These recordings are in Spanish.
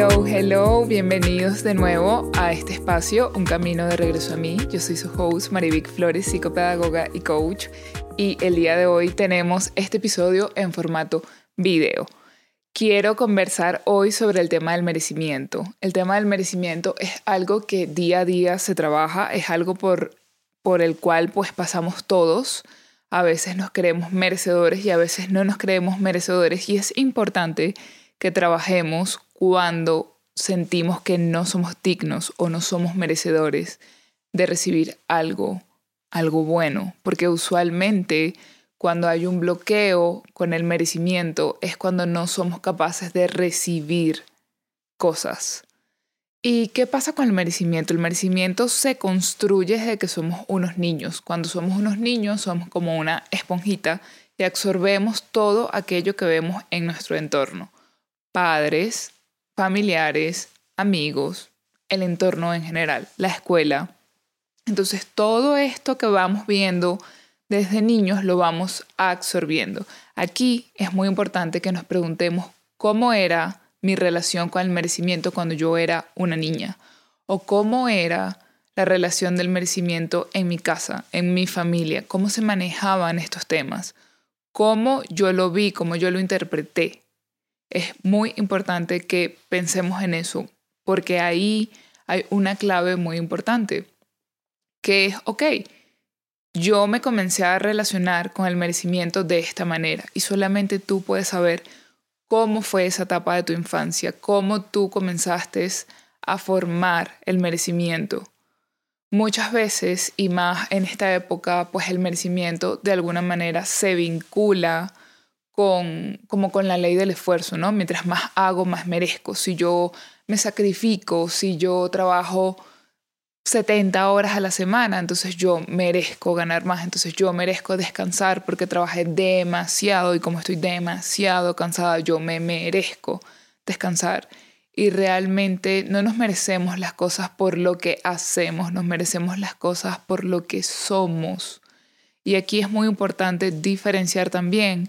Hello, hello, bienvenidos de nuevo a este espacio, Un Camino de Regreso a mí. Yo soy su host, Marivic Flores, psicopedagoga y coach. Y el día de hoy tenemos este episodio en formato video. Quiero conversar hoy sobre el tema del merecimiento. El tema del merecimiento es algo que día a día se trabaja, es algo por, por el cual pues pasamos todos. A veces nos creemos merecedores y a veces no nos creemos merecedores y es importante que trabajemos cuando sentimos que no somos dignos o no somos merecedores de recibir algo, algo bueno, porque usualmente cuando hay un bloqueo con el merecimiento es cuando no somos capaces de recibir cosas. ¿Y qué pasa con el merecimiento? El merecimiento se construye desde que somos unos niños. Cuando somos unos niños somos como una esponjita y absorbemos todo aquello que vemos en nuestro entorno. Padres, familiares, amigos, el entorno en general, la escuela. Entonces todo esto que vamos viendo desde niños lo vamos absorbiendo. Aquí es muy importante que nos preguntemos cómo era mi relación con el merecimiento cuando yo era una niña o cómo era la relación del merecimiento en mi casa, en mi familia, cómo se manejaban estos temas, cómo yo lo vi, cómo yo lo interpreté. Es muy importante que pensemos en eso, porque ahí hay una clave muy importante, que es, ok, yo me comencé a relacionar con el merecimiento de esta manera y solamente tú puedes saber cómo fue esa etapa de tu infancia, cómo tú comenzaste a formar el merecimiento. Muchas veces, y más en esta época, pues el merecimiento de alguna manera se vincula como con la ley del esfuerzo, ¿no? Mientras más hago, más merezco. Si yo me sacrifico, si yo trabajo 70 horas a la semana, entonces yo merezco ganar más, entonces yo merezco descansar porque trabajé demasiado y como estoy demasiado cansada, yo me merezco descansar. Y realmente no nos merecemos las cosas por lo que hacemos, nos merecemos las cosas por lo que somos. Y aquí es muy importante diferenciar también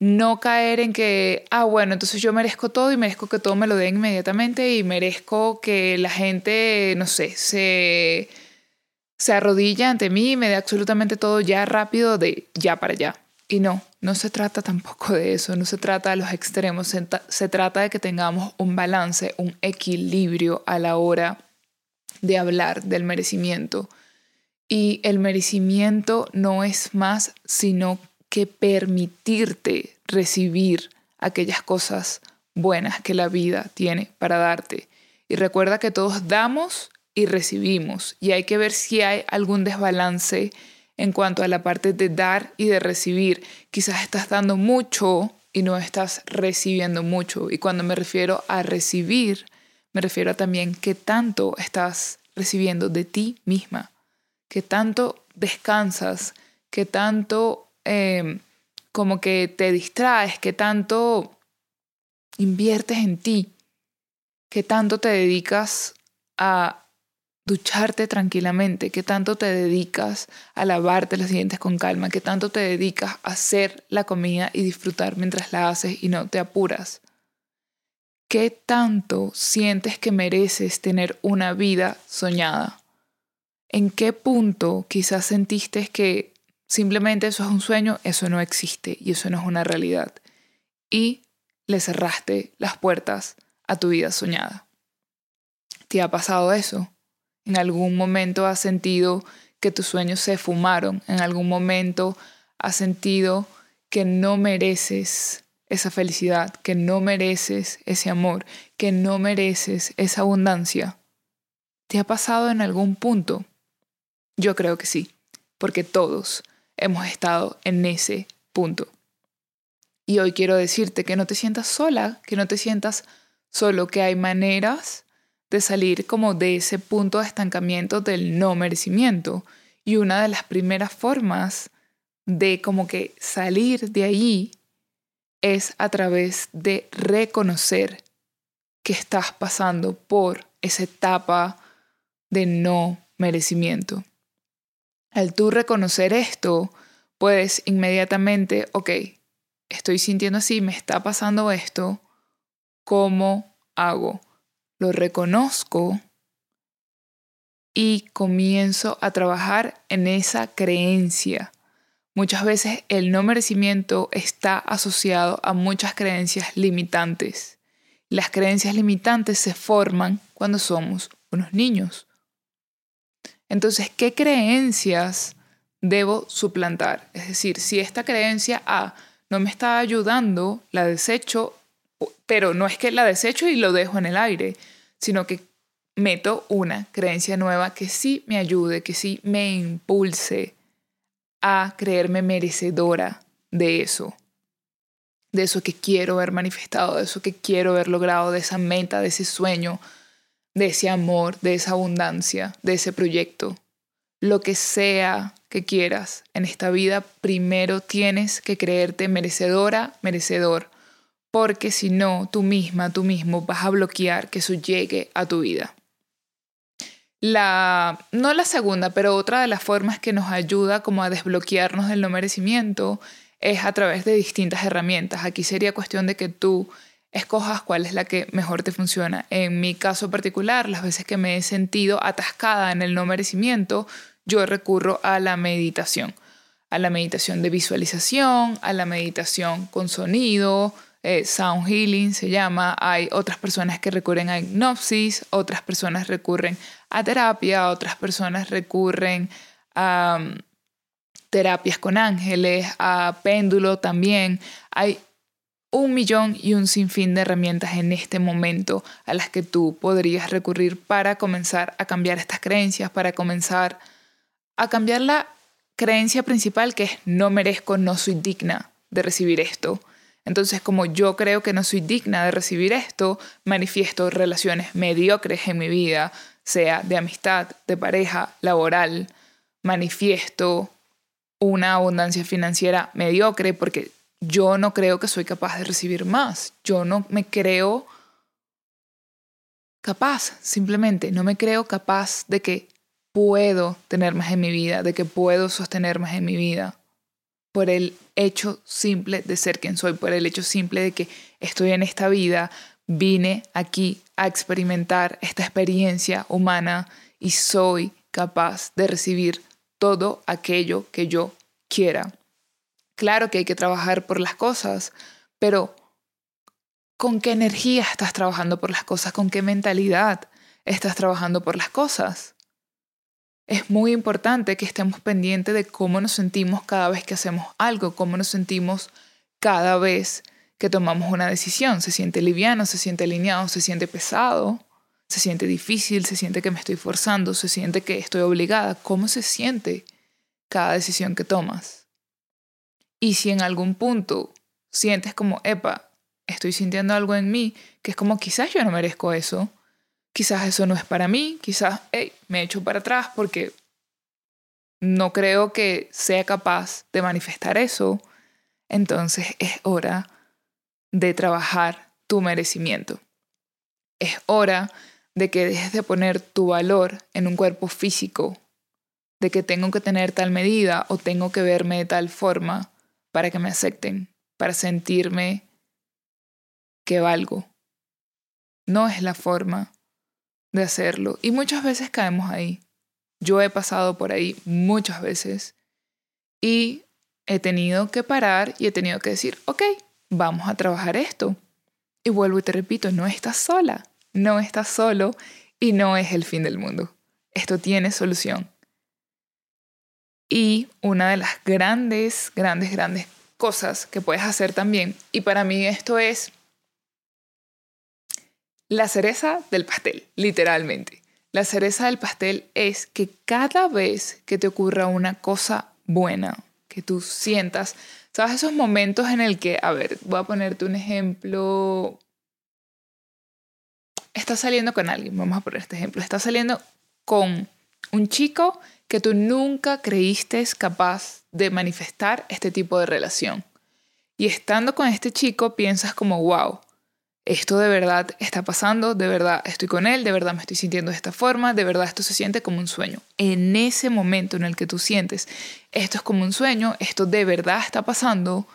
no caer en que, ah, bueno, entonces yo merezco todo y merezco que todo me lo den inmediatamente y merezco que la gente, no sé, se, se arrodilla ante mí y me dé absolutamente todo ya rápido de ya para allá. Y no, no se trata tampoco de eso, no se trata de los extremos, se, se trata de que tengamos un balance, un equilibrio a la hora de hablar del merecimiento. Y el merecimiento no es más sino que permitirte recibir aquellas cosas buenas que la vida tiene para darte. Y recuerda que todos damos y recibimos y hay que ver si hay algún desbalance en cuanto a la parte de dar y de recibir. Quizás estás dando mucho y no estás recibiendo mucho. Y cuando me refiero a recibir, me refiero a también qué tanto estás recibiendo de ti misma, qué tanto descansas, qué tanto Em, como que te distraes, que tanto inviertes en ti, que tanto te dedicas a ducharte tranquilamente, que tanto te dedicas a lavarte los dientes con calma, que tanto te dedicas a hacer la comida y disfrutar mientras la haces y no te apuras. ¿Qué tanto sientes que mereces tener una vida soñada? ¿En qué punto quizás sentiste que Simplemente eso es un sueño, eso no existe y eso no es una realidad. Y le cerraste las puertas a tu vida soñada. ¿Te ha pasado eso? ¿En algún momento has sentido que tus sueños se fumaron? ¿En algún momento has sentido que no mereces esa felicidad, que no mereces ese amor, que no mereces esa abundancia? ¿Te ha pasado en algún punto? Yo creo que sí, porque todos hemos estado en ese punto. Y hoy quiero decirte que no te sientas sola, que no te sientas solo, que hay maneras de salir como de ese punto de estancamiento del no merecimiento. Y una de las primeras formas de como que salir de ahí es a través de reconocer que estás pasando por esa etapa de no merecimiento. Al tú reconocer esto, puedes inmediatamente, ok, estoy sintiendo así, me está pasando esto, ¿cómo hago? Lo reconozco y comienzo a trabajar en esa creencia. Muchas veces el no merecimiento está asociado a muchas creencias limitantes. Las creencias limitantes se forman cuando somos unos niños. Entonces, ¿qué creencias debo suplantar? Es decir, si esta creencia A no me está ayudando, la desecho, pero no es que la desecho y lo dejo en el aire, sino que meto una creencia nueva que sí me ayude, que sí me impulse a creerme merecedora de eso, de eso que quiero ver manifestado, de eso que quiero ver logrado, de esa meta, de ese sueño, de ese amor, de esa abundancia, de ese proyecto. Lo que sea que quieras en esta vida, primero tienes que creerte merecedora, merecedor, porque si no, tú misma, tú mismo vas a bloquear que eso llegue a tu vida. La, no la segunda, pero otra de las formas que nos ayuda como a desbloquearnos del no merecimiento es a través de distintas herramientas. Aquí sería cuestión de que tú escojas cuál es la que mejor te funciona. En mi caso particular, las veces que me he sentido atascada en el no merecimiento, yo recurro a la meditación, a la meditación de visualización, a la meditación con sonido, eh, sound healing se llama. Hay otras personas que recurren a hipnosis, otras personas recurren a terapia, otras personas recurren a um, terapias con ángeles, a péndulo también. Hay un millón y un sinfín de herramientas en este momento a las que tú podrías recurrir para comenzar a cambiar estas creencias, para comenzar a cambiar la creencia principal que es no merezco, no soy digna de recibir esto. Entonces, como yo creo que no soy digna de recibir esto, manifiesto relaciones mediocres en mi vida, sea de amistad, de pareja, laboral. Manifiesto una abundancia financiera mediocre porque yo no creo que soy capaz de recibir más. Yo no me creo capaz, simplemente no me creo capaz de que puedo tener más en mi vida, de que puedo sostener más en mi vida por el hecho simple de ser quien soy, por el hecho simple de que estoy en esta vida, vine aquí a experimentar esta experiencia humana y soy capaz de recibir todo aquello que yo quiera. Claro que hay que trabajar por las cosas, pero ¿con qué energía estás trabajando por las cosas? ¿Con qué mentalidad estás trabajando por las cosas? es muy importante que estemos pendientes de cómo nos sentimos cada vez que hacemos algo, cómo nos sentimos cada vez que tomamos una decisión. Se siente liviano, se siente alineado, se siente pesado, se siente difícil, se siente que me estoy forzando, se siente que estoy obligada. ¿Cómo se siente cada decisión que tomas? Y si en algún punto sientes como, epa, estoy sintiendo algo en mí, que es como quizás yo no merezco eso, quizás eso no es para mí, quizás hey, me echo para atrás porque no creo que sea capaz de manifestar eso, entonces es hora de trabajar tu merecimiento. Es hora de que dejes de poner tu valor en un cuerpo físico, de que tengo que tener tal medida o tengo que verme de tal forma para que me acepten, para sentirme que valgo. No es la forma de hacerlo. Y muchas veces caemos ahí. Yo he pasado por ahí muchas veces y he tenido que parar y he tenido que decir, ok, vamos a trabajar esto. Y vuelvo y te repito, no estás sola, no estás solo y no es el fin del mundo. Esto tiene solución. Y una de las grandes, grandes, grandes cosas que puedes hacer también, y para mí esto es la cereza del pastel, literalmente. La cereza del pastel es que cada vez que te ocurra una cosa buena, que tú sientas, ¿sabes? Esos momentos en el que, a ver, voy a ponerte un ejemplo. Estás saliendo con alguien, vamos a poner este ejemplo. Estás saliendo con un chico que tú nunca creíste capaz de manifestar este tipo de relación. Y estando con este chico piensas como, wow, esto de verdad está pasando, de verdad estoy con él, de verdad me estoy sintiendo de esta forma, de verdad esto se siente como un sueño. En ese momento en el que tú sientes esto es como un sueño, esto de verdad está pasando,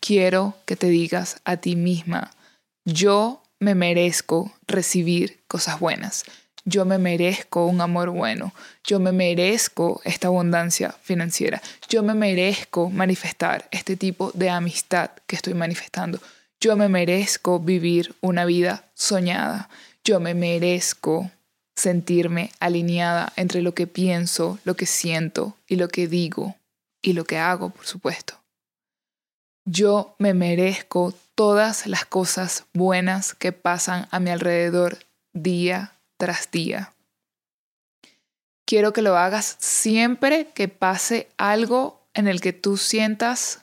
quiero que te digas a ti misma, yo me merezco recibir cosas buenas. Yo me merezco un amor bueno. Yo me merezco esta abundancia financiera. Yo me merezco manifestar este tipo de amistad que estoy manifestando. Yo me merezco vivir una vida soñada. Yo me merezco sentirme alineada entre lo que pienso, lo que siento y lo que digo y lo que hago, por supuesto. Yo me merezco todas las cosas buenas que pasan a mi alrededor día tras día. Quiero que lo hagas siempre que pase algo en el que tú sientas,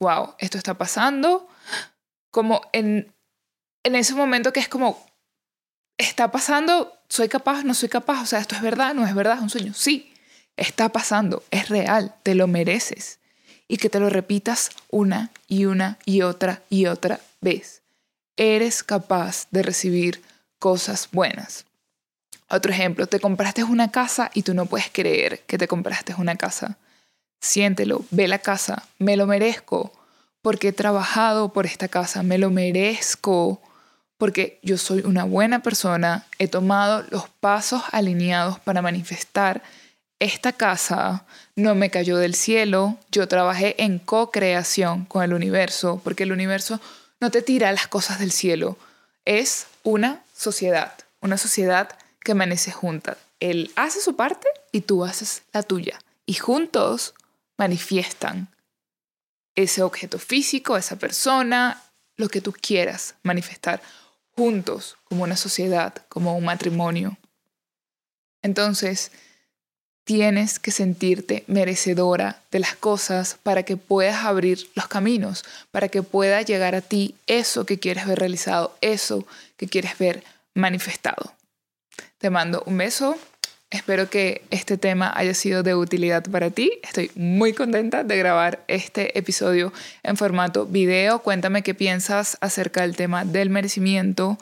wow, esto está pasando, como en, en ese momento que es como, está pasando, soy capaz, no soy capaz, o sea, esto es verdad, no es verdad, es un sueño. Sí, está pasando, es real, te lo mereces. Y que te lo repitas una y una y otra y otra vez. Eres capaz de recibir cosas buenas. Otro ejemplo, te compraste una casa y tú no puedes creer que te compraste una casa. Siéntelo, ve la casa, me lo merezco, porque he trabajado por esta casa, me lo merezco porque yo soy una buena persona, he tomado los pasos alineados para manifestar esta casa, no me cayó del cielo, yo trabajé en co-creación con el universo, porque el universo no te tira las cosas del cielo, es una sociedad, una sociedad que amanece junta. Él hace su parte y tú haces la tuya, y juntos manifiestan ese objeto físico, esa persona, lo que tú quieras manifestar juntos como una sociedad, como un matrimonio. Entonces, tienes que sentirte merecedora de las cosas para que puedas abrir los caminos, para que pueda llegar a ti eso que quieres ver realizado, eso que quieres ver manifestado. Te mando un beso. Espero que este tema haya sido de utilidad para ti. Estoy muy contenta de grabar este episodio en formato video. Cuéntame qué piensas acerca del tema del merecimiento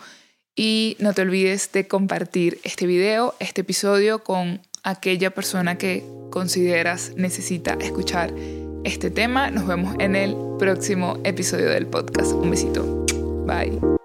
y no te olvides de compartir este video, este episodio con aquella persona que consideras necesita escuchar este tema. Nos vemos en el próximo episodio del podcast. Un besito. Bye.